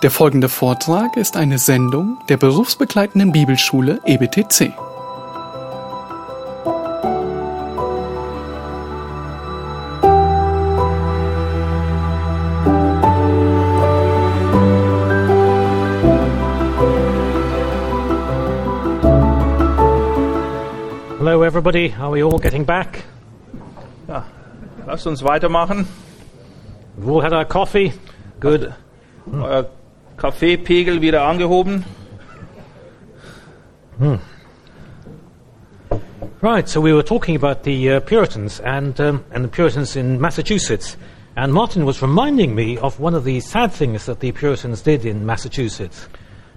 Der folgende Vortrag ist eine Sendung der berufsbegleitenden Bibelschule EBTC. Hello, everybody. Are we all getting back? Ja, lasst uns weitermachen. We've all had our coffee. Good. Euer Kaffeepegel wieder angehoben. Right. So we were talking about the uh, Puritans and um, and the Puritans in Massachusetts, and Martin was reminding me of one of the sad things that the Puritans did in Massachusetts.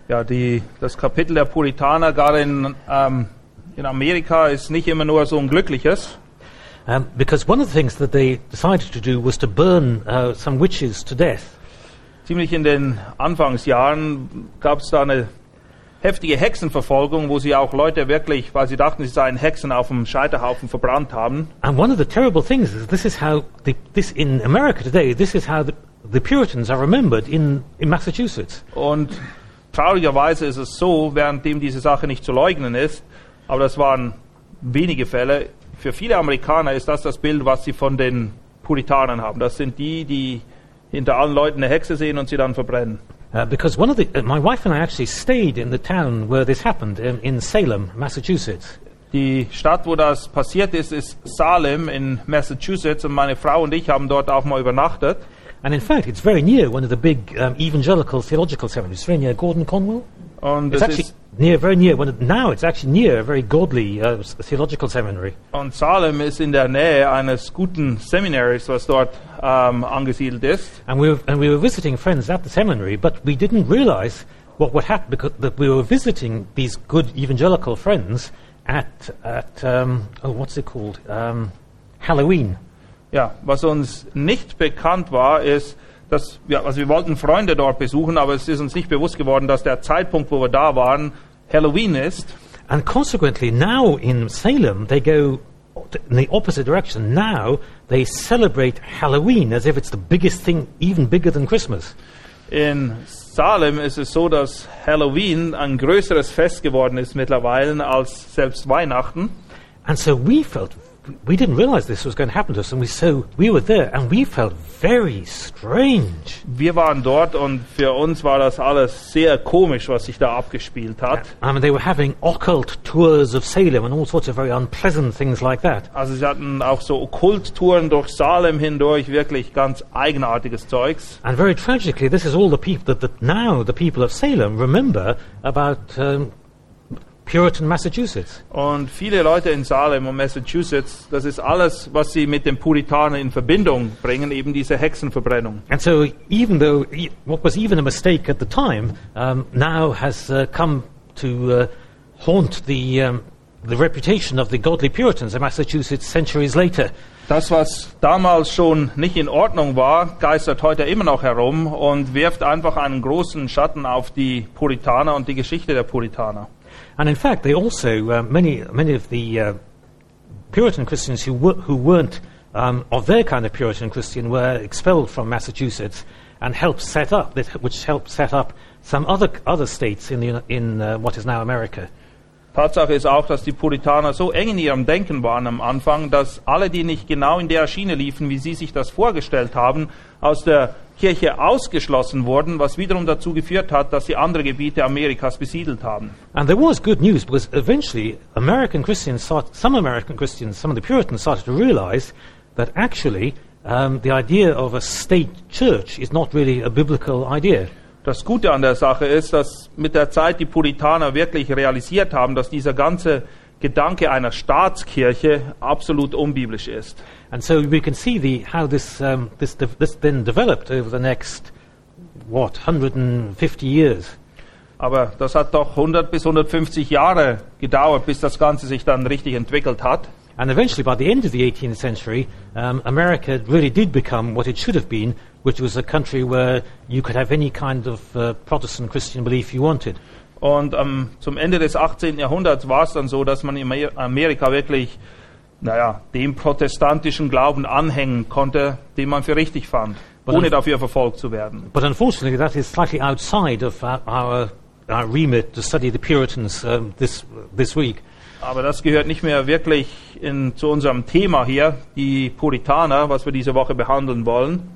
Ja, die, das Kapitel der Puritaner, gerade in, ähm, in Amerika, ist nicht immer nur so ein glückliches. Um, because one of the things that they decided to do was to burn uh, some witches to death. Ziemlich in den Anfangsjahren gab es da eine heftige Hexenverfolgung, wo sie auch Leute wirklich, weil sie dachten, sie seien Hexen, auf dem Scheiterhaufen verbrannt haben. And one of the terrible things is this is how the, this in America today. This is how the, the Puritans are remembered in, in Massachusetts. Und traurigerweise ist es so, währenddem diese Sache nicht zu leugnen ist, aber das waren wenige Fälle, für viele Amerikaner ist das das Bild, was sie von den Puritanern haben. Das sind die, die hinter allen Leuten eine Hexe sehen und sie dann verbrennen. Uh, because one of the, uh, my wife and I actually stayed in the town where this happened, um, in Salem, Massachusetts. Die Stadt, wo das passiert ist, ist Salem in Massachusetts und meine Frau und ich haben dort auch mal übernachtet. And in fact, it's very near one of the big um, evangelical theological seminaries. Very near Gordon Conwell. Und, It's actually near, very near. Of, now it's actually near a very godly uh, theological seminary. und Salem ist in der Nähe eines guten Seminaries, was dort ähm, angesiedelt ist. And we, were, and we were visiting friends at the seminary, but we didn't realize what would happen because that we were visiting these good evangelical friends at, at um, oh, what's it called? Um, Halloween. Ja, was uns nicht bekannt war, ist, dass wir, also wir wollten Freunde dort besuchen, aber es ist uns nicht bewusst geworden, dass der Zeitpunkt, wo wir da waren, Halloween ist. And consequently, now in Salem, they go in the opposite direction. Now they celebrate Halloween as if it's the biggest thing, even bigger than Christmas. In Salem ist es so, dass Halloween ein größeres Fest geworden ist mittlerweile als selbst Weihnachten. And so we felt, we didn't realize this was going to happen to us. And we, so we were there and we felt very strange. Wir waren dort und für uns war das alles sehr komisch, was sich da abgespielt hat. I mean, they were having occult tours of Salem and all sorts of very unpleasant things like that. Also sie hatten auch so Okkulttouren durch Salem hindurch, wirklich ganz eigenartiges Zeugs. And very tragically, this is all the people that, that now the people of Salem remember about um, Puritan Massachusetts. Und viele Leute in Salem und Massachusetts, das ist alles, was sie mit den Puritanern in Verbindung bringen, eben diese Hexenverbrennung. And so, even though e- what was even a mistake at the time um, now has uh, come to uh, haunt the, um, the reputation of the godly Puritans of Massachusetts centuries later. Das, was damals schon nicht in Ordnung war, geistert heute immer noch herum und wirft einfach einen großen Schatten auf die Puritaner und die Geschichte der Puritaner. And in fact, they also, uh, many, many of the uh, Puritan Christians who, were, who weren't um, of their kind of Puritan Christian were expelled from Massachusetts and helped set up, which helped set up some other, other states in, the, in uh, what is now America. Tatsache ist auch, dass die Puritaner so eng in ihrem Denken waren am Anfang, dass alle, die nicht genau in der Schiene liefen, wie sie sich das vorgestellt haben, aus der Kirche ausgeschlossen wurden, was wiederum dazu geführt hat, dass sie andere Gebiete Amerikas besiedelt haben. And there was good news because eventually American Christians, start, some American Christians, some of the Puritans started to realize that actually um, the idea of a state church is not really a biblical idea. Das Gute an der Sache ist, dass mit der Zeit die Puritaner wirklich realisiert haben, dass dieser ganze Gedanke einer Staatskirche absolut unbiblisch ist. And so we can see the, how this, um, this, this then developed over the next, what, 150 years. Aber das hat doch 100 bis 150 Jahre gedauert, bis das Ganze sich dann richtig entwickelt hat. And eventually, by the end of the 18th century, um, America really did become what it should have been, which was a country where you could have any kind of uh, Protestant Christian belief you wanted. Und ähm, zum Ende des 18. Jahrhunderts war es dann so, dass man in Amer- Amerika wirklich, naja, dem protestantischen Glauben anhängen konnte, den man für richtig fand. But ohne dafür verfolgt zu werden. but unfortunately, that is slightly outside of our, our, our remit to study the Puritans um, this, this week. Aber das gehört nicht mehr wirklich in, zu unserem Thema hier, die Puritaner, was wir diese Woche behandeln wollen.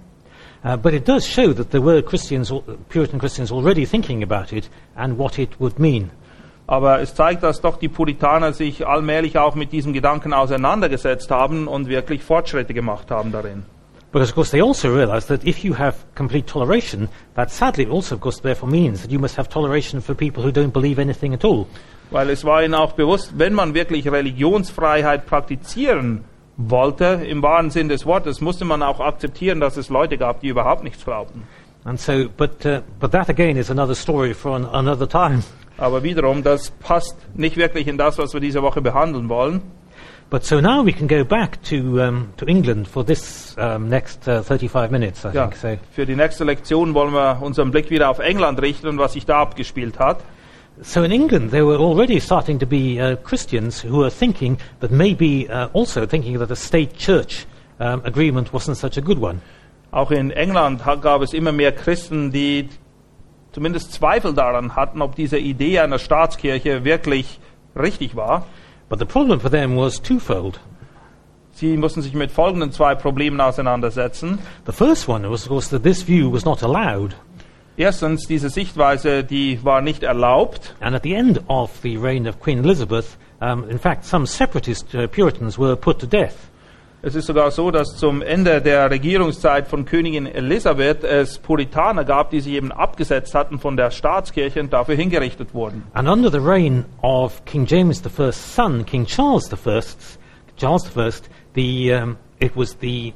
Uh, but it does show that there were Christians, Puritan Christians already thinking about it and what it would mean. Aber es zeigt, dass doch die Puritaner sich allmählich auch mit diesem Gedanken auseinandergesetzt haben und wirklich Fortschritte gemacht haben darin. Because, of course, they also realize that if you have complete toleration, that sadly also, of course, therefore means that you must have toleration for people who don't believe anything at all. Weil es war ihnen auch bewusst, wenn man wirklich Religionsfreiheit praktizieren wollte, im wahren Sinn des Wortes, musste man auch akzeptieren, dass es Leute gab, die überhaupt nichts glaubten. And so, but, uh, but that again is another story for an, another time. Aber wiederum, das passt nicht wirklich in das, was wir diese Woche behandeln wollen. But so now we can go back to, um, to England for this um, next uh, 35 minutes, I Ja, think. So, für die nächste Lektion wollen wir unseren Blick wieder auf England richten und was sich da abgespielt hat. So in England, there were already starting to be uh, Christians who were thinking that maybe uh, also thinking that a state-church um, agreement wasn't such a good one. Auch in England gab es immer mehr Christen, die zumindest Zweifel daran hatten, ob diese Idee einer Staatskirche wirklich richtig war. But the problem for them was twofold. Sie mussten sich mit folgenden zwei Problemen auseinandersetzen. The first one was, of course, that this view was not allowed. Erstens, diese Sichtweise, die war nicht erlaubt. And at the end of the reign of Queen Elizabeth, um, in fact, some separatist uh, Puritans were put to death. Es ist sogar so, dass zum Ende der Regierungszeit von Königin Elisabeth es Puritaner gab, die sich eben abgesetzt hatten von der Staatskirche und dafür hingerichtet wurden. And under the reign of King James I's son, King Charles I, Charles I, the, um, it was the,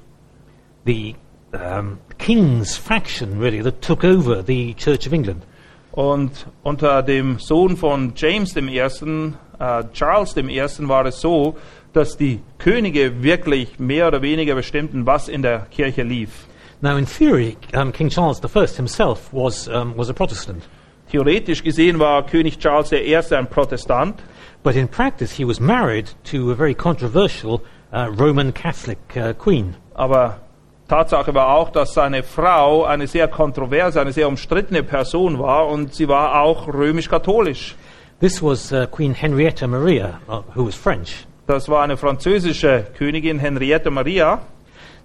the um, king's faction, really, that took over the Church of England. Und unter dem Sohn von James I., äh, Charles I., war es so, dass die Könige wirklich mehr oder weniger bestimmten, was in der Kirche lief. Now, in theory, um, King Charles I himself was, um, was a Protestant. Theoretisch gesehen war König Charles I. ein Protestant, But in practice, he was married to a very controversial uh, Roman Catholic uh, queen. aber Tatsache war auch, dass seine Frau eine sehr kontroverse, eine sehr umstrittene Person war und sie war auch römisch-katholisch. This was uh, Queen Henrietta Maria, uh, who was French. Das war eine französische Königin Henriette Maria.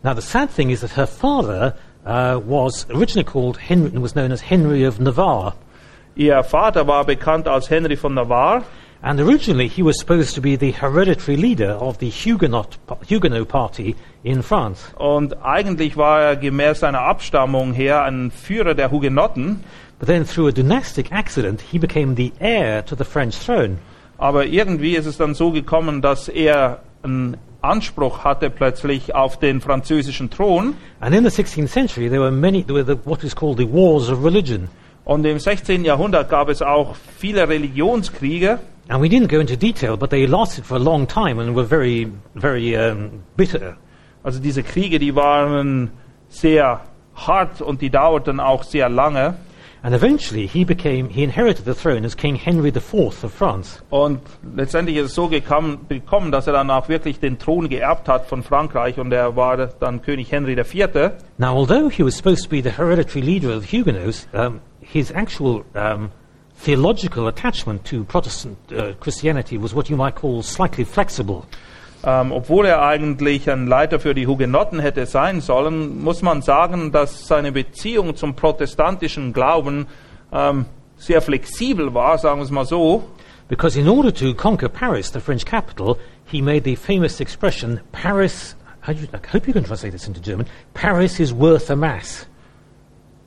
Now, the sad thing is that her father uh, was originally called Henry, was known as Henry of Navarre. Ihr Vater war bekannt als Henry von Navarre And originally, he was supposed to be the hereditary leader of the Huguenot, Huguenot party in France. und eigentlich war er gemäß seiner Abstammung her ein Führer der Hugenotten. But then, through a dynastic accident, he became the heir to the French throne. Aber irgendwie ist es dann so gekommen, dass er einen Anspruch hatte plötzlich auf den französischen Thron. And in the 16th century, there were many, there were the, what is called the wars of religion. Und im 16. Jahrhundert gab es auch viele Religionskriege. And we didn't go into detail, but they lasted for a long time and were very, very um, bitter. Also diese Kriege, die waren sehr hart und die dauerten auch sehr lange. And eventually, he became, he inherited the throne as King Henry IV of France. Und letztendlich ist es so gekommen, gekommen, dass er dann auch wirklich den Thron geerbt hat von Frankreich und er war dann König Henry IV. Now, although he was supposed to be the hereditary leader of the Huguenots, um, his actual um, theological attachment to Protestant uh, Christianity was what you might call slightly flexible. Ähm, obwohl er eigentlich ein Leiter für die Hugenotten hätte sein sollen, muss man sagen, dass seine Beziehung zum protestantischen Glauben ähm, sehr flexibel war, sagen wir es mal so. Because in order to conquer Paris, the French capital, he made the famous expression, Paris, how do you, I hope you can translate this into German, Paris is worth a mass.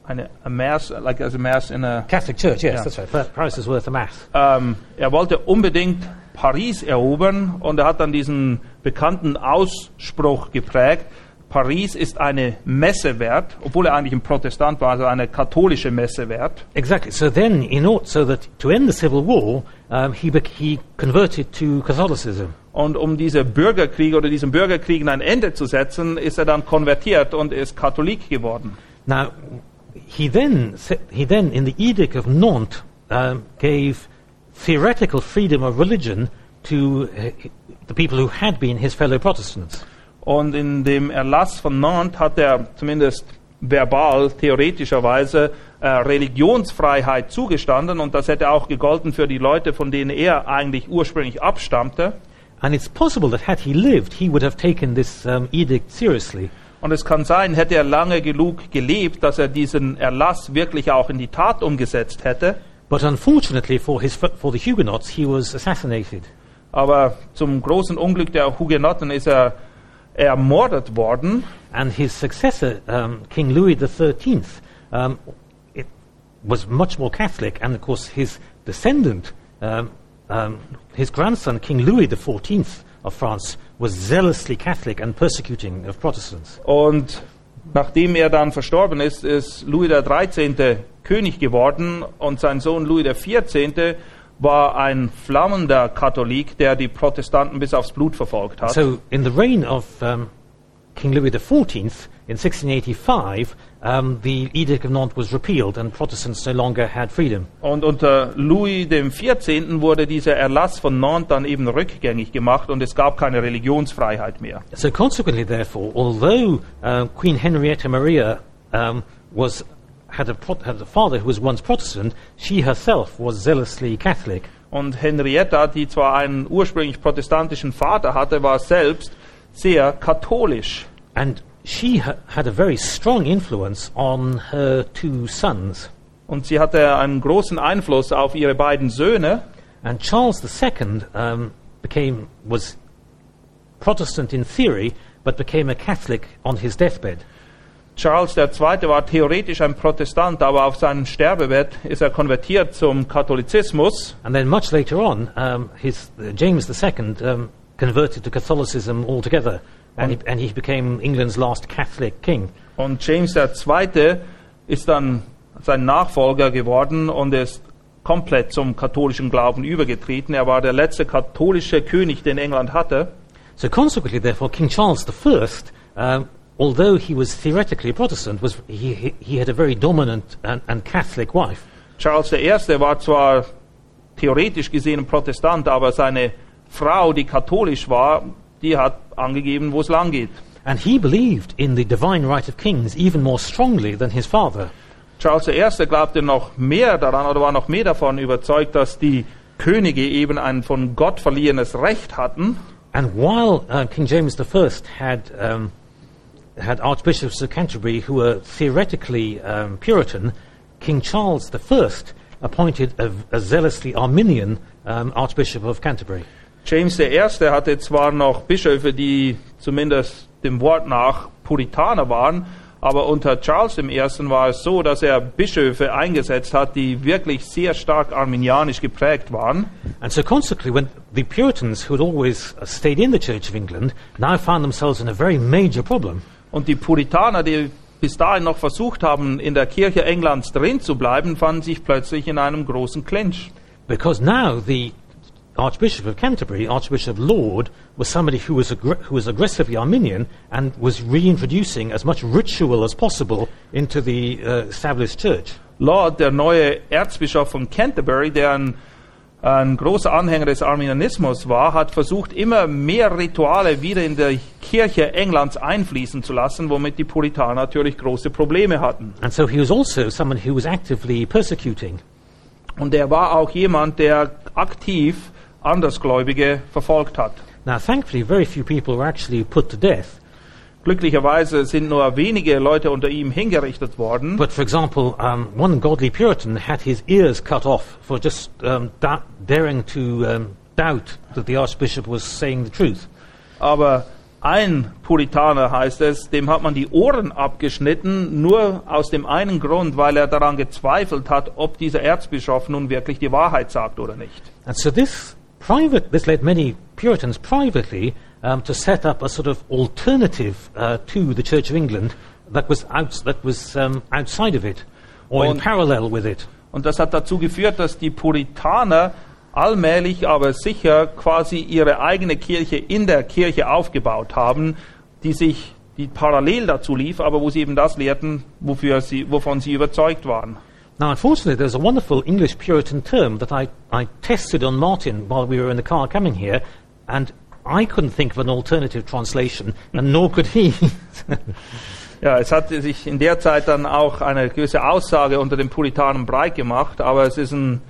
Eine a mass, like as a mass in a Catholic Church, yes, Yeah. that's right. Pa- Paris is worth a mass. ähm, er wollte unbedingt Paris erobern und er hat dann diesen bekannten Ausspruch geprägt, Paris ist eine Messe wert, obwohl er eigentlich ein Protestant war, also eine katholische Messe wert. Exactly. So then, in order, so that to end the civil war, um, he, he converted to Catholicism. Und um diese Bürgerkriege oder diesen Bürgerkriegen ein Ende zu setzen, ist er dann konvertiert und ist Katholik geworden. Now, he then, he then in the Edict of Nantes, um, gave theoretical freedom of religion to uh, the people who had been his fellow Protestants. Und in dem Erlass von Nantes hat er zumindest verbal, theoretischerweise äh, Religionsfreiheit zugestanden und das hätte auch gegolten für die Leute, von denen er eigentlich ursprünglich abstammte. And it's possible that had he lived, he would have taken this um, edict seriously. Und es kann sein, hätte er lange genug gelebt, dass er diesen Erlass wirklich auch in die Tat umgesetzt hätte. But unfortunately for, his, for the Huguenots, he was assassinated. Aber zum großen Unglück der Hugenotten ist er ermordet worden. And his successor, um, King Louis XIII, um, it was much more Catholic, and of course his descendant, um, his grandson, King Louis XIV of France, was zealously Catholic and persecuting of Protestants. Und nachdem er dann verstorben ist, ist Louis XIII. König geworden und sein Sohn Louis XIV. war ein flammender Katholik, der die Protestanten bis aufs Blut verfolgt hat. So, in the reign of um, King Louis XIV in 1685, um, the Edict of Nantes was repealed and Protestants no longer had freedom. Und unter Louis XIV. wurde dieser Erlass von Nantes dann eben rückgängig gemacht und es gab keine Religionsfreiheit mehr. So, consequently, therefore, although uh, Queen Henrietta Maria um, was had a, had a father who was once Protestant, she herself was zealously Catholic. Und Henrietta, die zwar einen ursprünglich protestantischen Vater hatte, war selbst sehr katholisch. And she ha- had a very strong influence on her two sons. Und sie hatte einen großen Einfluss auf ihre beiden Söhne. And Charles II um, became, was Protestant in theory, but became a Catholic on his deathbed. Charles II. war theoretisch ein Protestant, aber auf seinem Sterbebett ist er konvertiert zum Katholizismus. And then much later on, um, his, uh, James II um, converted to Catholicism altogether, and he, and he became England's last Catholic king. Und James II. ist dann sein Nachfolger geworden und ist komplett zum katholischen Glauben übergetreten. Er war der letzte katholische König, den England hatte. So consequently, therefore, King Charles I, um, although he was theoretically a Protestant, was, he, he, he had a very dominant and, and Catholic wife. Charles I. war zwar theoretisch gesehen Protestant, aber seine Frau, die katholisch war, die hat angegeben, wo es lang geht. And he believed in the divine right of kings even more strongly than his father. Charles I. glaubte noch mehr daran oder war noch mehr davon überzeugt, dass die Könige eben ein von Gott verliehenes Recht hatten. And while uh, King James I had, um, had archbishops of Canterbury who were theoretically um, Puritan, King Charles I appointed a, a zealously Arminian um, Archbishop of Canterbury. James I. hatte zwar noch Bischöfe, die zumindest dem Wort nach Puritaner waren, aber unter Charles I. war es so, dass er Bischöfe eingesetzt hat, die wirklich sehr stark arminianisch geprägt waren. And so, consequently, when the Puritans, who had always uh, stayed in the Church of England, now found themselves in a very major problem. Und die Puritaner, die bis dahin noch versucht haben, in der Kirche Englands drin zu bleiben, fanden sich plötzlich in einem großen Clinch. Because now the Archbishop of Canterbury, Archbishop Laud, was somebody who was, aggr- who was aggressively Arminian and was reintroducing as much ritual as possible into the uh, established church. Lord, der neue Erzbischof von Canterbury, der ein, ein großer Anhänger des Arminianismus war, hat versucht, immer mehr Rituale wieder in der Kirche Englands einfließen zu lassen, womit die Puritaner natürlich große Probleme hatten. And so he was also someone who was actively persecuting. Und er war auch jemand, der aktiv Andersgläubige verfolgt hat. Now, thankfully, very few people were actually put to death. Glücklicherweise sind nur wenige Leute unter ihm hingerichtet worden. But, for example, um, one godly Puritan had his ears cut off for just um, da- daring to um, doubt that the Archbishop was saying the truth. Aber ein Puritaner heißt es, dem hat man die Ohren abgeschnitten, nur aus dem einen Grund, weil er daran gezweifelt hat, ob dieser Erzbischof nun wirklich die Wahrheit sagt oder nicht. And so this private, this led many Puritans privately um, to set up a sort of alternative uh, to the Church of England that was, out, that was um, outside of it or in Und- parallel with it. Und das hat dazu geführt, dass die Puritaner allmählich, aber sicher quasi ihre eigene Kirche in der Kirche aufgebaut haben, die sich die parallel dazu lief, aber wo sie eben das lehrten, wofür sie, wovon sie überzeugt waren. Now, unfortunately, there's a wonderful English Puritan term that I, I tested on Martin while we were in the car coming here, and I couldn't think of an alternative translation, and nor could he. Ja, es hat sich in der Zeit dann auch eine gewisse Aussage unter den Puritanen breit gemacht, aber es ist ein,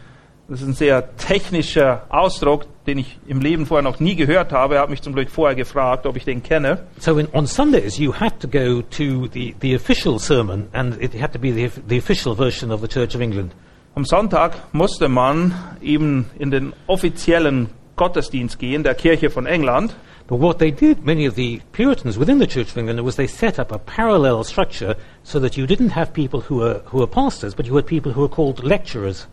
das ist ein sehr technischer Ausdruck, den ich im Leben vorher noch nie gehört habe. Er hat mich zum Glück vorher gefragt, ob ich den kenne. So in, on Sundays, you had to go to the, the official sermon, and it had to be the, the official version of the Church of England. Am Sonntag musste man eben in den offiziellen Gottesdienst gehen, der Kirche von England. But what they did, many of the Puritans within the Church of England, was they set up a parallel structure so that you didn't have people who were, who were pastors, but you had people who were called lecturers.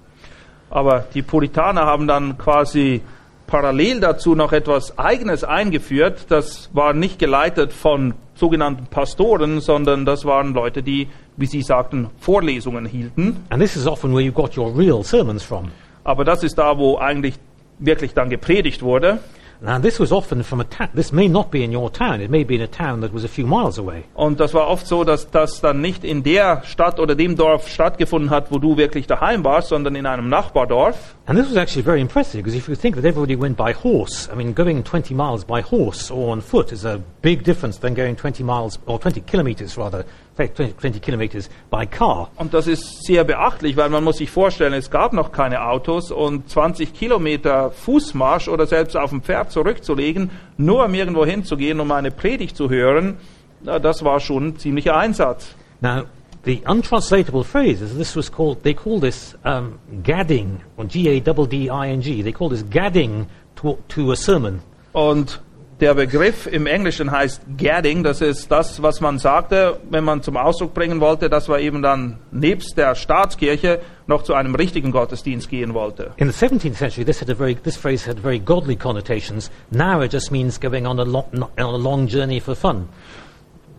Aber die Puritaner haben dann quasi parallel dazu noch etwas Eigenes eingeführt. Das war nicht geleitet von sogenannten Pastoren, sondern das waren Leute, die, wie sie sagten, Vorlesungen hielten. And this is often where you got your real sermons from. Aber das ist da, wo eigentlich wirklich dann gepredigt wurde. Now, this was often from a town. This may not be in your town. It may be in a town that was a few miles away. Und das war oft so, dass das dann nicht in der Stadt oder dem Dorf stattgefunden hat, wo du wirklich daheim warst, sondern in einem Nachbardorf. And this was actually very impressive because if you think that everybody went by horse, I mean, going 20 miles by horse or on foot is a big difference than going 20 miles or 20 kilometers rather, 20, 20 kilometers by car. Und das ist sehr beachtlich, weil man muss sich vorstellen, es gab noch keine Autos und 20 Kilometer Fußmarsch oder selbst auf dem Pferd zurückzulegen, nur um irgendwo hinzugehen, um eine Predigt zu hören, na, das war schon ein ziemlicher Einsatz. Now, the untranslatable phrase is this was called, they call this um, gadding, or G-A-D-D-I-N-G. They call this gadding to, to a sermon. Und der Begriff im Englischen heißt gadding, das ist das, was man sagte, wenn man zum Ausdruck bringen wollte, dass man eben dann nebst der Staatskirche noch zu einem richtigen Gottesdienst gehen wollte. In the 17th century, this, had a very, this phrase had very godly connotations. Now it just means going on a, lo- on a long journey for fun.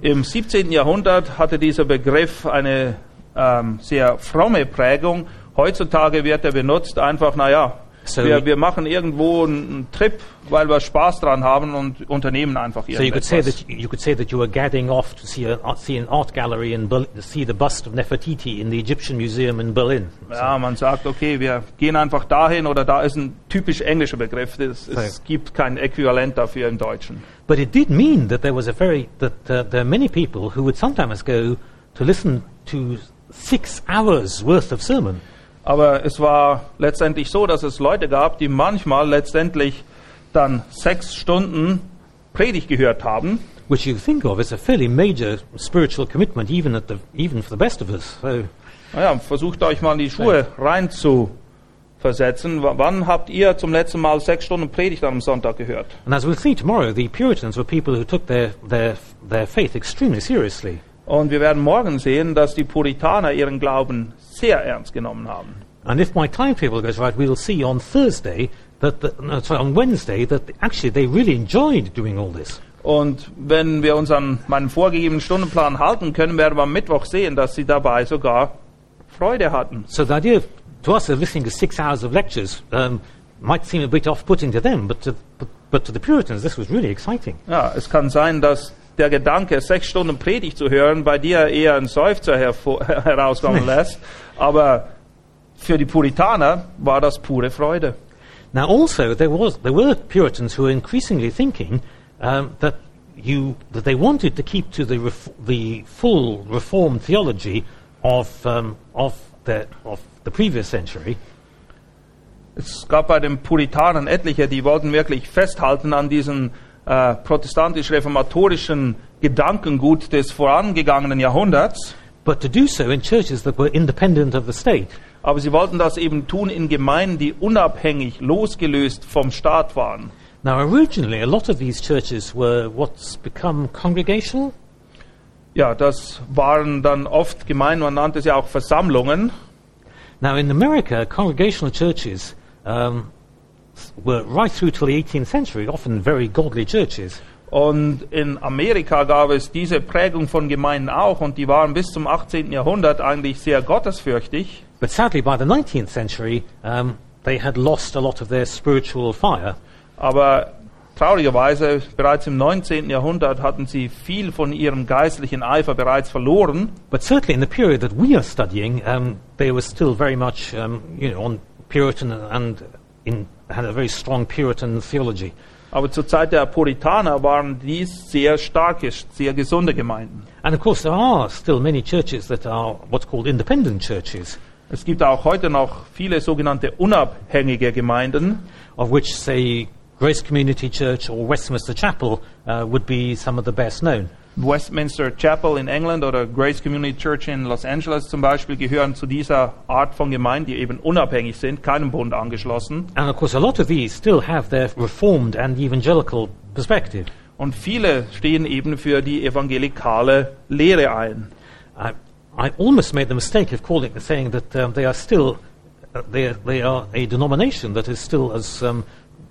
Im 17. Jahrhundert hatte dieser Begriff eine ähm, sehr fromme Prägung. Heutzutage wird er benutzt einfach, naja, So- wir, wir machen irgendwo einen, Trip, weil wir Spaß dran haben und unternehmen einfach So you could say that you could say that you were gadding off to see, a, see an art gallery in Berlin, to see the bust of Nefertiti in the Egyptian Museum in Berlin. Ja, man sagt, okay, wir gehen einfach dahin oder da ist ein typisch englischer Begriff. Es So. gibt kein Äquivalent dafür im Deutschen. But it did mean that there was a very that uh, there are many people who would sometimes go to listen to six hours worth of sermon. Aber es war letztendlich so, dass es Leute gab, die manchmal letztendlich dann sechs Stunden Predigt gehört haben. which you think of as a fairly major spiritual commitment, even at the even for the best of us. So, Naja, versucht euch mal in die Schuhe rein zu versetzen. Wann habt ihr zum letzten Mal sechs Stunden Predigt am Sonntag gehört? and as we'll see tomorrow, the Puritans were people who took their their their faith extremely seriously. Und wir werden morgen sehen, dass die Puritaner ihren Glauben sehr ernst genommen haben. And if my timetable goes right, we'll see on Thursday that the, no, sorry, on Wednesday that actually they really enjoyed doing all this. Und wenn wir uns an meinen vorgegebenen Stundenplan halten können, werden wir am Mittwoch sehen, dass sie dabei sogar Freude hatten. So the idea of, to us of listening to six hours of lectures um, might seem a bit off-putting to them, but to, but, but to the Puritans, this was really exciting. Ja, es kann sein, dass der Gedanke, sechs Stunden Predigt zu hören, bei dir eher einen Seufzer herauskommen lässt. Aber für die Puritaner war das pure Freude. Now, also, there, was, there were Puritans who were increasingly thinking um, that, you, that they wanted to keep to the, ref- the full Reformed theology of, um, of, the, of the previous century. Es gab bei den Puritanern etliche, die wollten wirklich festhalten an diesem äh, protestantisch-reformatorischen Gedankengut des vorangegangenen Jahrhunderts. But to do so in churches that were independent of the state. Aber sie wollten das eben tun in Gemeinden, die unabhängig, losgelöst vom Staat waren. Now, originally, a lot of these churches were what's become congregational. Ja, das waren dann oft Gemeinden, man nannte es ja auch Versammlungen. Now, in America, congregational churches um, were right through till the 18th century, often very godly churches. Und in Amerika gab es diese Prägung von Gemeinden auch und die waren bis zum 18. Jahrhundert eigentlich sehr gottesfürchtig. But sadly, by the 19th century, um, they had lost a lot of their spiritual fire. Aber traurigerweise bereits im 19. Jahrhundert hatten sie viel von ihrem geistlichen Eifer bereits verloren. But certainly in the period that we are studying, um, they were still very much, um, you know, on Puritan and in, had a very strong Puritan theology. Aber zur Zeit der Puritaner waren dies sehr starke, sehr gesunde Gemeinden. And of course, there are still many churches that are what's called independent churches, Es gibt auch heute noch viele sogenannte unabhängige Gemeinden, of which, say, Grace Community Church or Westminster Chapel uh, would be some of the best known. Westminster Chapel in England oder Grace Community Church in Los Angeles zum Beispiel gehören zu dieser Art von Gemeinden, die eben unabhängig sind, keinem Bund angeschlossen. And of course, a lot of these still have their Reformed and evangelical perspective. Und viele stehen eben für die evangelikale Lehre ein. I, I almost made the mistake of calling saying that um, they are still uh, they, they are a denomination that is still as um,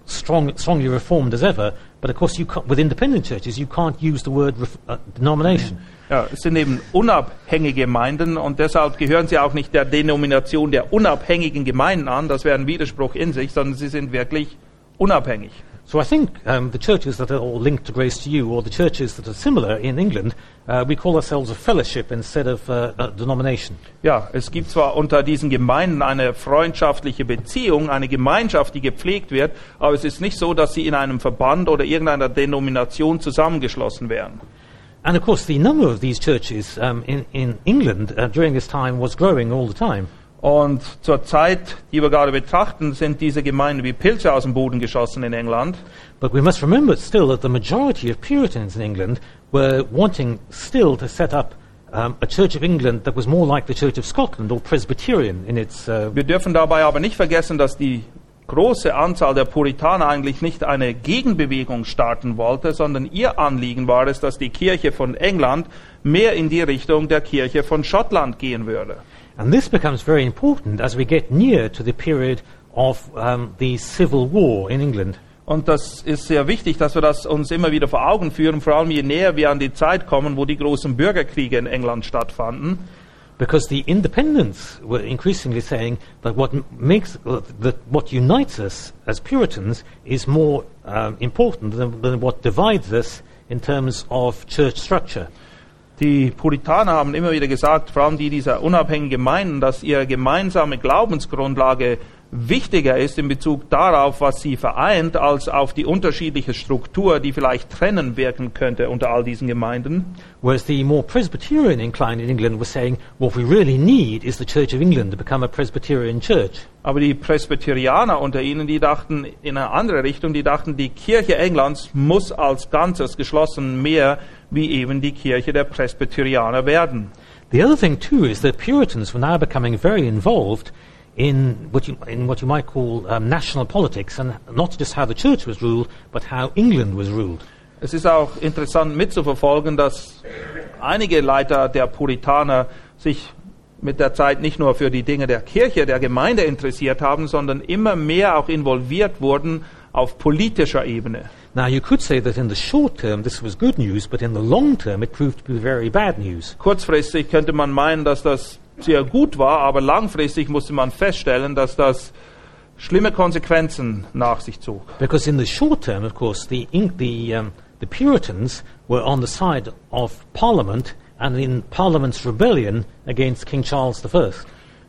strong, strongly reformed as ever. But of course, with independent churches, you can't use the word uh, denomination. Ja, es sind eben unabhängige Gemeinden und deshalb gehören sie auch nicht der Denomination der unabhängigen Gemeinden an. Das wäre ein Widerspruch in sich, sondern sie sind wirklich unabhängig. So I think um, the churches that are all linked to Grace to You, or the churches that are similar in England, uh, we call ourselves a fellowship instead of uh, a denomination. Ja, es gibt zwar unter diesen Gemeinden eine freundschaftliche Beziehung, eine Gemeinschaft, die gepflegt wird, aber es ist nicht so, dass sie in einem Verband oder irgendeiner Denomination zusammengeschlossen wären. And of course, the number of these churches um, in, in England uh, during this time was growing all the time. Und zur Zeit, die wir gerade betrachten, sind diese Gemeinden wie Pilze aus dem Boden geschossen in England. But we must remember still that the majority of Puritans in England were wanting still to set up um, a Church of England that was more like the Church of Scotland or Presbyterian in its. Uh, Wir dürfen dabei aber nicht vergessen, dass die große Anzahl der Puritaner eigentlich nicht eine Gegenbewegung starten wollte, sondern ihr Anliegen war es, dass die Kirche von England mehr in die Richtung der Kirche von Schottland gehen würde. And this becomes very important as we get near to the period of um, the Civil War in England. Und das ist sehr wichtig, dass wir das uns immer wieder vor Augen führen, vor allem je näher wir an die Zeit kommen, wo die großen Bürgerkriege in England stattfanden. Because the independents were increasingly saying that what makes uh, that what unites us as Puritans is more um, important than, than what divides us in terms of church structure. Die Puritaner haben immer wieder gesagt, vor allem die dieser unabhängigen Gemeinden, dass ihre gemeinsame Glaubensgrundlage wichtiger ist in Bezug darauf, was sie vereint, als auf die unterschiedliche Struktur, die vielleicht trennen wirken könnte unter all diesen Gemeinden. Whereas the more Presbyterian inclined in England were saying what we really need is the Church of England to become a Presbyterian church. Aber die Presbyterianer unter ihnen, die dachten in eine andere Richtung, die dachten, die Kirche Englands muss als Ganzes geschlossen mehr wie eben die Kirche der Presbyterianer werden. The other thing too is that Puritans were now becoming very involved in what you, in what you might call um, national politics, and not just how the church was ruled, but how England was ruled. Es ist auch interessant mitzuverfolgen, dass einige Leiter der Puritaner sich mit der Zeit nicht nur für die Dinge der Kirche, der Gemeinde interessiert haben, sondern immer mehr auch involviert wurden auf politischer Ebene. Now you could say that in the short term this was good news, but in the long term it proved to be very bad news. Kurzfristig könnte man meinen, dass das sehr gut war, aber langfristig musste man feststellen, dass das schlimme Konsequenzen nach sich zog. Because in the short term, of course, the, the, um, the Puritans were on the side of Parliament and in Parliament's rebellion against King Charles I.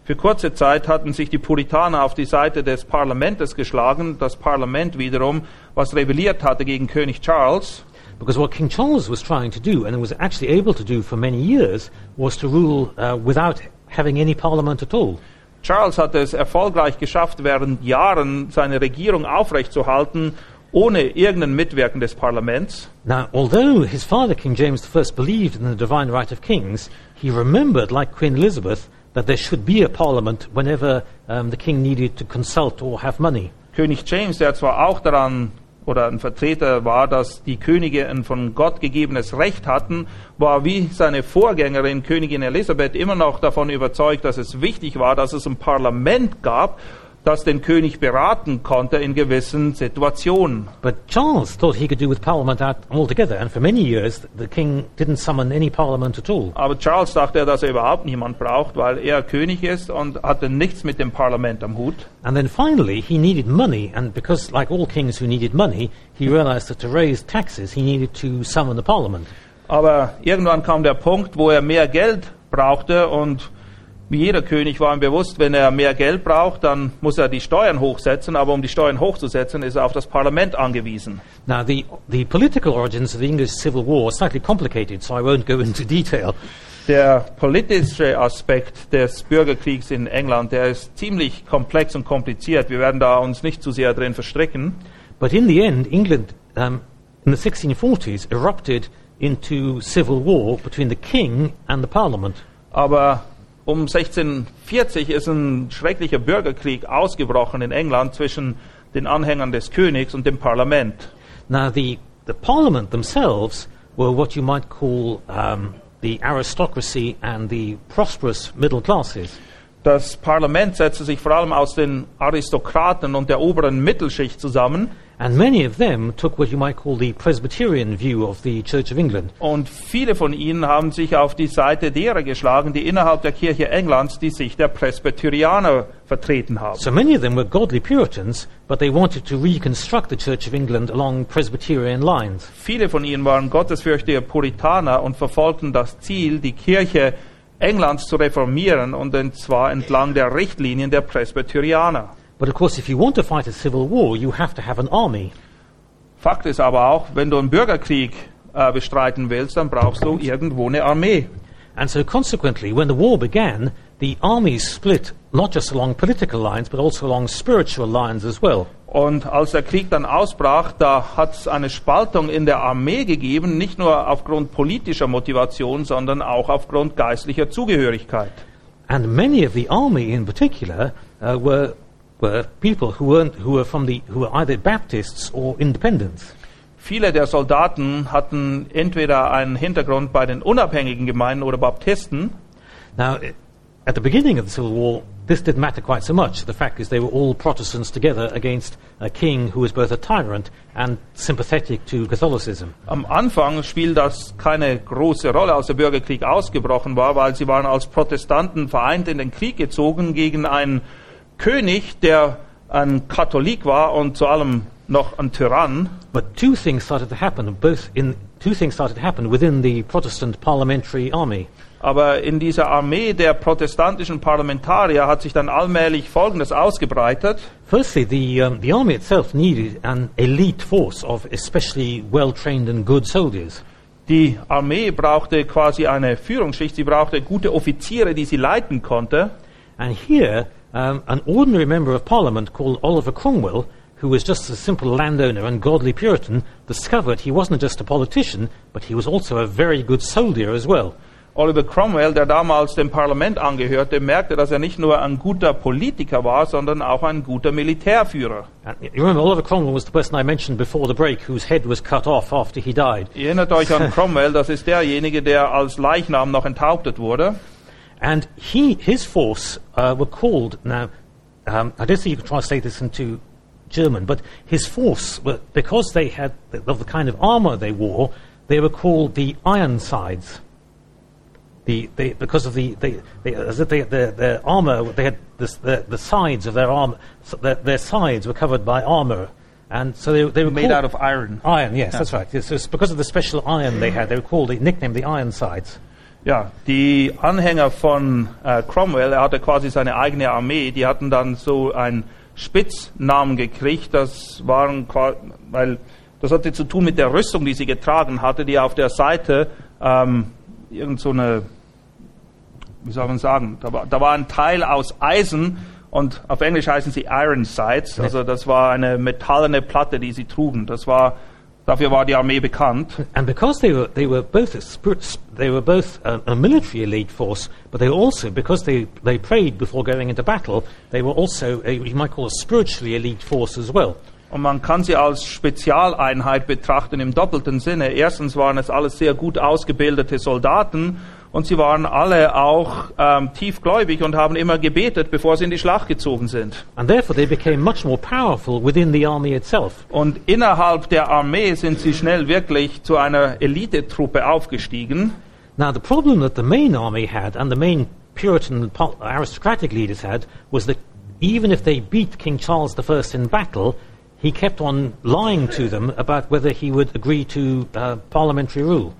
Für kurze Zeit hatten sich die Puritaner auf die Seite des Parlaments geschlagen, das Parlament wiederum, was rebelliert hatte gegen König Charles. Because what King Charles was trying to do, and was actually able to do for many years, was to rule uh, without having any parliament at all. Charles hatte es erfolgreich geschafft, während Jahren seine Regierung aufrechtzuerhalten, ohne irgendein Mitwirken des Parlaments. Now, although his father, King James I, believed in the divine right of kings, he remembered, like Queen Elizabeth, that there should be a parliament whenever um, the king needed to consult or have money. König James, der zwar auch daran oder ein Vertreter war, dass die Könige ein von Gott gegebenes Recht hatten, war wie seine Vorgängerin Königin Elisabeth immer noch davon überzeugt, dass es wichtig war, dass es ein Parlament gab, das den König beraten konnte in gewissen Situationen. But Charles thought he could do with parliament altogether, and for many years the king didn't summon any parliament at all. Aber Charles dachte, dass er überhaupt niemand braucht, weil er König ist und hatte nichts mit dem Parlament am Hut. And then finally he needed money, and because, like all kings who needed money, he realized that to raise taxes he needed to summon the parliament. Aber irgendwann kam der Punkt, wo er mehr Geld brauchte und Wie jeder König war ihm bewusst, wenn er mehr Geld braucht, dann muss er die Steuern hochsetzen, aber um die Steuern hochzusetzen, ist er auf das Parlament angewiesen. Now, the, the political origins of the English Civil War are slightly complicated, so I won't go into detail. Der politische Aspekt des Bürgerkriegs in England, der ist ziemlich komplex und kompliziert. Wir werden da uns nicht zu sehr drin verstricken. But in the end, England um, in the 1640s erupted into civil war between the king and the parliament. Aber um 1640 ist ein schrecklicher Bürgerkrieg ausgebrochen in England zwischen den Anhängern des Königs und dem Parlament. Now, the, the parliament themselves were what you might call um, the aristocracy and the prosperous middle classes. Das Parlament setzte sich vor allem aus den Aristokraten und der oberen Mittelschicht zusammen. And many of them took what you might call the Presbyterian view of the Church of England. Und viele von ihnen haben sich auf die Seite derer geschlagen, die innerhalb der Kirche Englands die Sicht der Presbyterianer vertreten haben. So many of them were godly Puritans, but they wanted to reconstruct the Church of England along Presbyterian lines. Viele von ihnen waren gottesfürchtige Puritaner und verfolgten das Ziel, die Kirche Englands zu reformieren und zwar entlang der Richtlinien der Presbyterianer. But of course, if you want to fight a civil war, you have to have an army. Fakt ist aber auch, wenn du einen Bürgerkrieg äh, bestreiten willst, dann brauchst du irgendwo eine Armee. And so consequently, when the war began, the armies split not just along political lines, but also along spiritual lines as well. Und als der Krieg dann ausbrach, da hat es eine Spaltung in der Armee gegeben, nicht nur aufgrund politischer Motivation, sondern auch aufgrund geistlicher Zugehörigkeit. And many of the army in particular uh, were, were people who, weren't, who, were from the, who were either Baptists or independents. Viele der Soldaten hatten entweder einen Hintergrund bei den unabhängigen Gemeinden oder Baptisten. Now, at the beginning of the Civil War, this didn't matter quite so much. The fact is, they were all Protestants together against a king who was both a tyrant and sympathetic to Catholicism. Am Anfang spielt das keine große Rolle, als der Bürgerkrieg ausgebrochen war, weil sie waren als Protestanten vereint in den Krieg gezogen gegen einen König, der ein Katholik war und zu allem noch ein Tyrann. But two things started to happen, both in two things started to happen within the Protestant parliamentary army. Aber in dieser Armee der protestantischen Parlamentarier hat sich dann allmählich Folgendes ausgebreitet. Firstly, the, um, the army itself needed an elite force of especially well trained and good soldiers. Die Armee brauchte quasi eine Führungsschicht, sie brauchte gute Offiziere, die sie leiten konnte. And here, um, an ordinary member of parliament called Oliver Cromwell, who was just a simple landowner and godly Puritan, discovered he wasn't just a politician, but he was also a very good soldier as well. Oliver Cromwell, der damals dem Parlament angehörte, merkte, dass er nicht nur ein guter Politiker war, sondern auch ein guter Militärführer. And you remember, Oliver Cromwell was the person I mentioned before the break, whose head was cut off after he died. Erinnert euch an Cromwell, das ist derjenige, der als Leichnam noch enthauptet wurde. And he, his force uh, were called, now, um, I don't think you can translate this into German, but his force, were, because they had, of the kind of armor they wore, they were called the Ironsides. The, they, because of the, they, they, as if they, their, their armor, they had this, the, the sides of their armor, their, their sides were covered by armor. And so they, they were Made out of iron. Iron, yes, that's right. Yes, so it's because of the special iron they had, they were called, they nicknamed the Ironsides. Ja, die Anhänger von äh, Cromwell, er hatte quasi seine eigene Armee, die hatten dann so einen Spitznamen gekriegt, das waren, weil das hatte zu tun mit der Rüstung, die sie getragen hatte, die auf der Seite ähm, irgend so eine, wie soll man sagen, da war, da war ein Teil aus Eisen und auf Englisch heißen sie Iron Sights, also das war eine metallene Platte, die sie trugen. Das war, dafür war die Armee bekannt. And because they were, they were both they were both a, a military elite force, but they were also because they, they prayed before going into battle, they were also a, you might call a spiritually elite force as well. Und man kann sie als Spezialeinheit betrachten im doppelten Sinne. Erstens waren es alles sehr gut ausgebildete Soldaten und sie waren alle auch ähm, tiefgläubig und haben immer gebetet, bevor sie in die Schlacht gezogen sind. And therefore they became much more powerful within the army itself. Und innerhalb der Armee sind sie schnell wirklich zu einer Elitetruppe aufgestiegen. Now the problem that the main army had and the main Puritan aristocratic leaders had was that even if they beat King Charles I in battle, he kept on lying to them about whether he would agree to uh, parliamentary rule.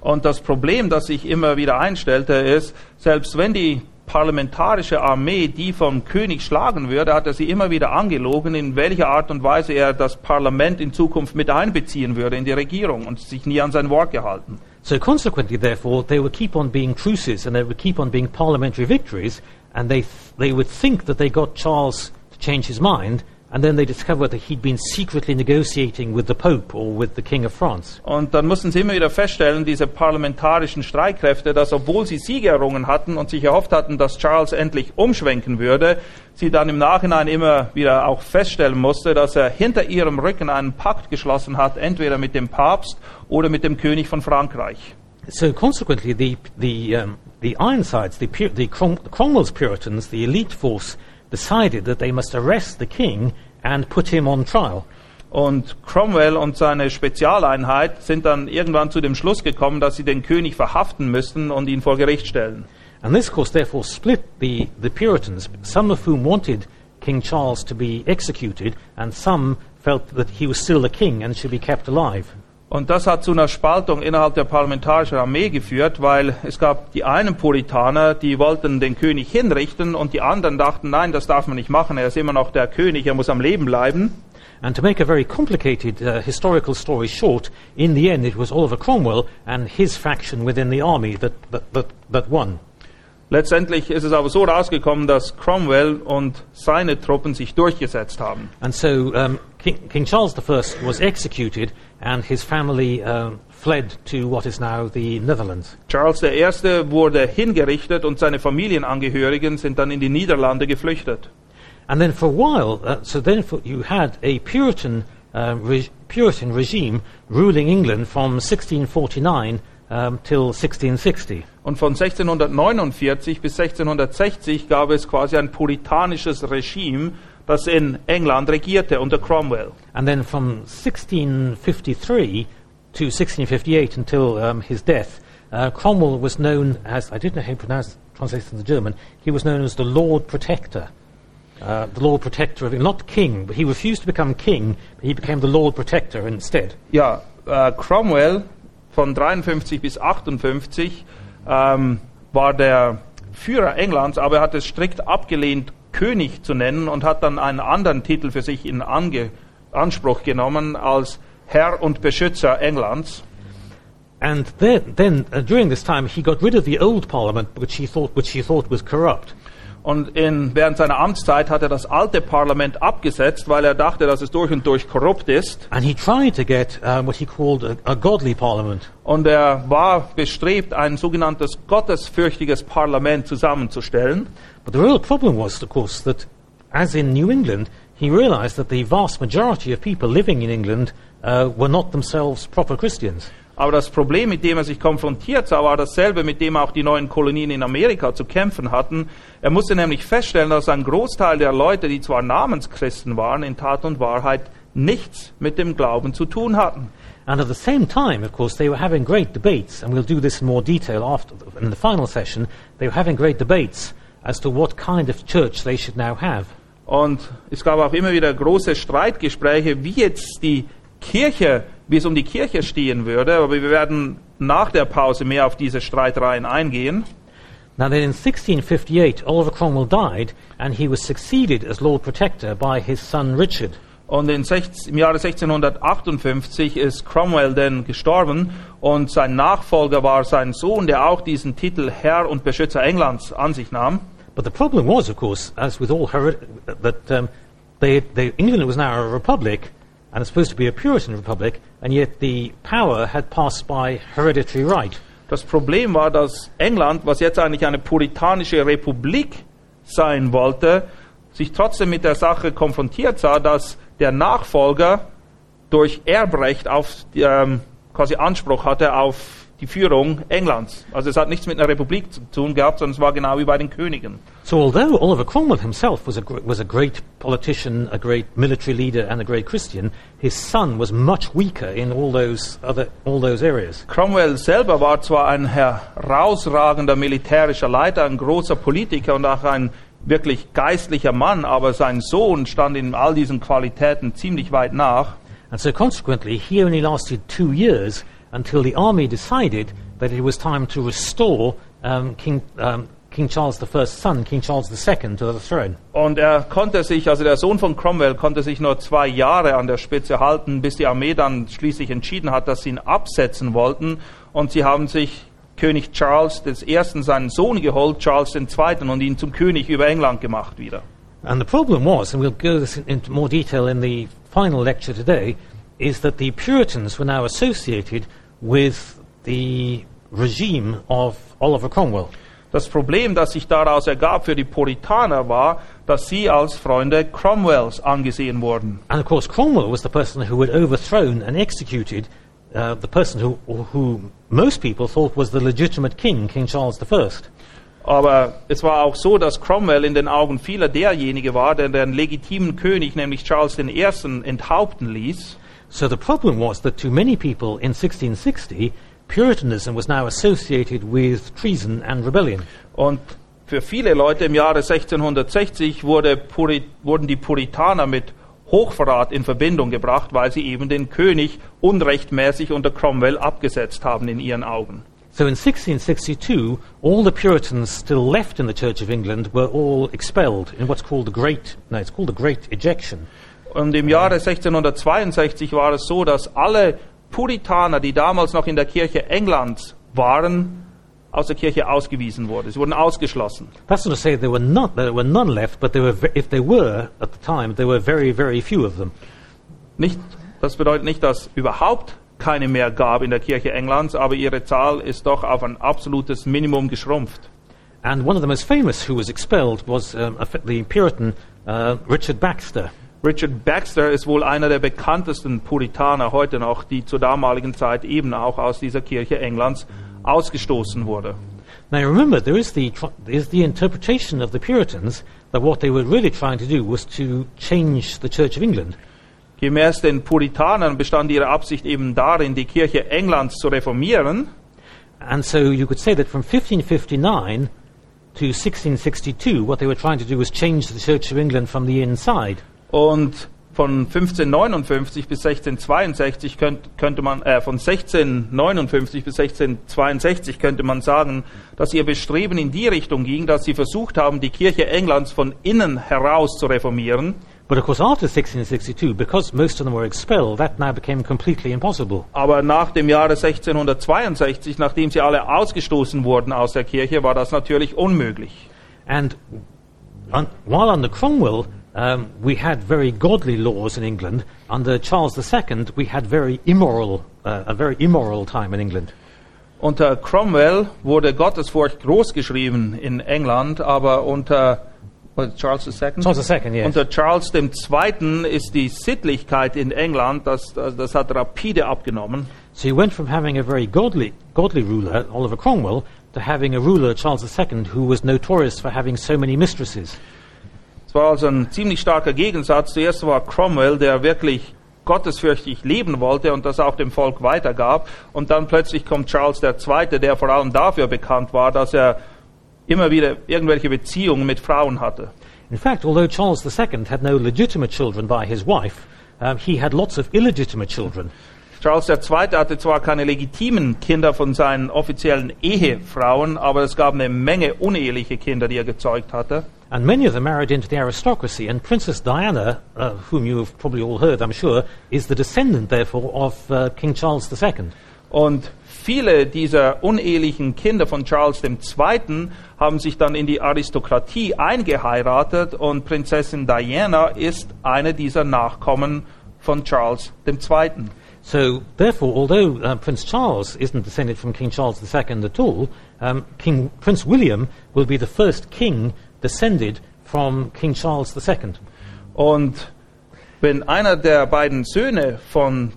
Und das Problem, das sich immer wieder einstellte, ist, selbst wenn die parlamentarische Armee, die vom König schlagen würde, hat er sie immer wieder angelogen, in welcher Art und Weise er das Parlament in Zukunft mit einbeziehen würde in die Regierung und sich nie an sein Wort gehalten. So consequently, therefore, they would keep on being truces and they would keep on being parliamentary victories, and they, th- they would think that they got Charles to change his mind, and then they discovered that he'd been secretly negotiating with the Pope or with the King of France. Und dann mussten sie immer wieder feststellen, diese parlamentarischen Streitkräfte, dass obwohl sie Siege errungen hatten und sich erhofft hatten, dass Charles endlich umschwenken würde, sie dann im Nachhinein immer wieder auch feststellen musste, dass er hinter ihrem Rücken einen Pakt geschlossen hat, entweder mit dem Papst oder mit dem König von Frankreich. So consequently, the, the, um, the Ironsides, the, the Crom- Cromwell's Puritans, the elite force, decided that they must arrest the king and put him on trial. Und Cromwell und seine Spezialeinheit sind dann irgendwann zu dem Schluss gekommen, dass sie den König verhaften müssten und ihn vor Gericht stellen. And this, course, therefore split the, the Puritans, some of whom wanted King Charles to be executed, and some felt that he was still the king and should be kept alive. Und das hat zu einer Spaltung innerhalb der parlamentarischen Armee geführt, weil es gab die einen Puritaner, die wollten den König hinrichten und die anderen dachten, nein, das darf man nicht machen, er ist immer noch der König, er muss am Leben bleiben. And to make a very complicated uh, historical story short, in the end it was Oliver Cromwell and his faction within the army that, that, that, that won. Letztendlich ist es aber so rausgekommen, dass Cromwell und seine Truppen sich durchgesetzt haben. And so um, King, King Charles I was executed and his family um, fled to what is now the Netherlands. Charles I. wurde hingerichtet und seine Familienangehörigen sind dann in die Niederlande geflüchtet. And then for a while, uh, so then for, you had a Puritan, uh, re- Puritan regime ruling England from 1649 um, till 1660. Und von 1649 bis 1660 gab es quasi ein puritanisches Regime, das in England regierte unter Cromwell. And then from 1653 to 1658 until um, his death, uh, Cromwell was known as, I didn't know how to pronounce translate it into German, he was known as the Lord Protector. Uh, the Lord Protector of not king, but he refused to become king, but he became the Lord Protector instead. Ja, äh, Cromwell von 53 bis 58 ähm, war der Führer Englands, aber er hat es strikt abgelehnt, König zu nennen und hat dann einen anderen Titel für sich in Ange Anspruch genommen als Herr und Beschützer Englands. And then, then uh, during this time, he got rid of the old parliament, which he thought, which he thought was corrupt. Und in, während seiner Amtszeit hat er das alte Parlament abgesetzt, weil er dachte, dass es durch und durch korrupt ist. And he tried to get um, what he called a, a godly parliament. Und er war bestrebt, ein sogenanntes gottesfürchtiges Parlament zusammenzustellen. But the real problem was, of course, that as in New England, he realized that the vast majority of people living in England uh, were not themselves proper Christians. Aber das Problem, mit dem er sich konfrontiert sah, war dasselbe, mit dem auch die neuen Kolonien in Amerika zu kämpfen hatten. Er musste nämlich feststellen, dass ein Großteil der Leute, die zwar Namenschristen waren, in Tat und Wahrheit nichts mit dem Glauben zu tun hatten. And at the same time, of course, they were having great debates, and we'll do this in more detail after in the final session. They were having great debates as to what kind of church they should now have. Und es gab auch immer wieder große Streitgespräche, wie jetzt die Kirche, wie es um die Kirche stehen würde. Aber wir werden nach der Pause mehr auf diese Streitereien eingehen. Now then, in 1658, Oliver Cromwell died, and he was succeeded as Lord Protector by his son Richard. Und in 16, im Jahre 1658 ist Cromwell dann gestorben und sein Nachfolger war sein Sohn, der auch diesen Titel Herr und Beschützer Englands an sich nahm. But the problem was, of course, as with all that um, they, they, England was now a republic, and supposed to be a Puritan republic, and yet the power had passed by hereditary right. Das Problem war, dass England, was jetzt eigentlich eine puritanische Republik sein wollte, sich trotzdem mit der Sache konfrontiert sah, dass der Nachfolger durch Erbrecht auf ähm, quasi Anspruch hatte auf die Führung Englands. Also es hat nichts mit einer Republik zu tun gehabt, sondern es war genau wie bei den Königen. So although Oliver Cromwell himself was a, was a great politician, a great military leader, and a great Christian, his son was much weaker in all those, other, all those areas. Cromwell selber war zwar ein herausragender militärischer Leiter, ein großer Politiker und auch ein wirklich geistlicher Mann, aber sein Sohn stand in all diesen Qualitäten ziemlich weit nach. And so consequently, he only lasted two years until the army decided that it was time to restore um, King, um, King Charles I's son, King Charles II, to the throne. Und er konnte sich, also der Sohn von Cromwell, konnte sich nur zwei Jahre an der Spitze halten, bis die Armee dann schließlich entschieden hat, dass sie ihn absetzen wollten. Und sie haben sich König Charles I., seinen Sohn geholt, Charles II., und ihn zum König über England gemacht wieder. And the problem was, and we'll go this into more detail in the final lecture today, is that the Puritans were now associated with the regime of Oliver Cromwell. Das Problem, das sich daraus ergab für die Puritaner, war, dass sie als Freunde Cromwells angesehen wurden. And of course, Cromwell was the person who had overthrown and executed uh, the person who, who most people thought was the legitimate king, King Charles I. Aber es war auch so, dass Cromwell in den Augen vieler derjenige war, der den legitimen König, nämlich Charles I., enthaupten ließ. So the problem was that to many people in 1660, Puritanism was now associated with treason and rebellion. Und für viele Leute im Jahre 1660 wurde Puri wurden die Puritaner mit Hochverrat in Verbindung gebracht, weil sie eben den König unrechtmäßig unter Cromwell abgesetzt haben in ihren Augen. So in 1662, all the Puritans still left in the Church of England were all expelled in what's called the Great, no, it's called the Great Ejection. Und im Jahre 1662 war es so, dass alle Puritaner, die damals noch in der Kirche Englands waren, aus der Kirche ausgewiesen wurden. Sie wurden ausgeschlossen. That's not to say there were not there were none left, but there were if there were at the time, there were very very few of them. Nicht, das bedeutet nicht, dass überhaupt keine mehr gab in der Kirche Englands, aber ihre Zahl ist doch auf ein absolutes Minimum geschrumpft. And one of the most famous who was expelled was um, the Puritan uh, Richard Baxter. Richard Baxter ist wohl einer der bekanntesten Puritaner heute noch, die zur damaligen Zeit eben auch aus dieser Kirche Englands ausgestoßen wurde. Now remember, there is the there is the interpretation of the Puritans that what they were really trying to do was to change the Church of England. Gemäß den Puritanern bestand ihre Absicht eben darin, die Kirche Englands zu reformieren. And so you could say that from 1559 to 1662, what they were trying to do was change the Church of England from the inside. Und von 1559 bis 1662 könnt, könnte man, äh, von 1659 bis 1662 könnte man sagen, dass ihr Bestreben in die Richtung ging, dass sie versucht haben, die Kirche Englands von innen heraus zu reformieren. But of course, after 1662, because most of them were expelled, that now became completely impossible. Aber nach dem Jahre 1662, nachdem sie alle ausgestoßen wurden aus der Kirche, war das natürlich unmöglich. And un- while under Cromwell, um, we had very godly laws in England, under Charles II, we had very immoral, uh, a very immoral time in England. Unter Cromwell wurde Gottesfurcht großgeschrieben in England, aber unter Charles II? Charles II, yes. Unter Charles II. ist die Sittlichkeit in England, das, das, das hat rapide abgenommen. So you went from having a very godly, godly ruler, Oliver Cromwell, to having a ruler, Charles II, who was notorious for having so many mistresses. Es war also ein ziemlich starker Gegensatz. Zuerst war Cromwell, der wirklich gottesfürchtig leben wollte und das auch dem Volk weitergab. Und dann plötzlich kommt Charles II., der vor allem dafür bekannt war, dass er immer wieder irgendwelche Beziehungen mit Frauen hatte. In fact, although Charles II had no legitimate children by his wife, um, he had lots of illegitimate children. Charles II. hatte zwar keine legitimen Kinder von seinen offiziellen Ehefrauen, aber es gab eine Menge uneheliche Kinder, die er gezeugt hatte. And many of them married into the aristocracy, and Princess Diana, uh, whom you've probably all heard, I'm sure, is the descendant, therefore, of uh, King Charles II. Und viele dieser unehelichen Kinder von Charles II. haben sich dann in die Aristokratie eingeheiratet und Prinzessin Diana ist eine dieser Nachkommen von Charles II. So, therefore, although uh, Prince Charles isn't descended from King Charles II at all, um, King Prince William will be the first king descended from King Charles II. Und wenn einer der beiden Söhne von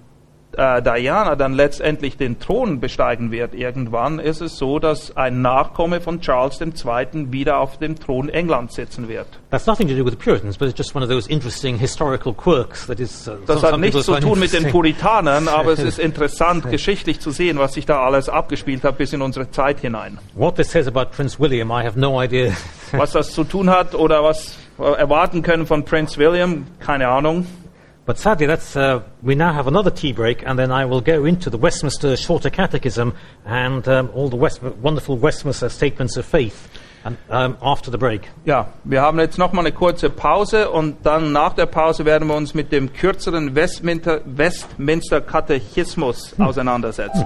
äh, Diana dann letztendlich den Thron besteigen wird irgendwann, ist es so, dass ein Nachkomme von Charles II. wieder auf dem Thron Englands sitzen wird. That's nothing to do with the Puritans, but it's just one of those interesting historical quirks that is. Uh, Das hat nichts zu tun mit den. Puritanern, aber es ist interessant, geschichtlich zu sehen, was sich da alles abgespielt hat bis in unsere Zeit hinein. What this says about Prince William, I have no idea. Was das zu tun hat oder was wir erwarten können von Prince William, keine Ahnung. But sadly, that's, uh, we now have another tea break, and then I will go into the Westminster Shorter Catechism and um, all the West- wonderful Westminster statements of faith. and, um, after the break. Ja, wir haben jetzt nochmal eine kurze Pause und dann nach der Pause werden wir uns mit dem kürzeren Westminster, Westminster Katechismus auseinandersetzen.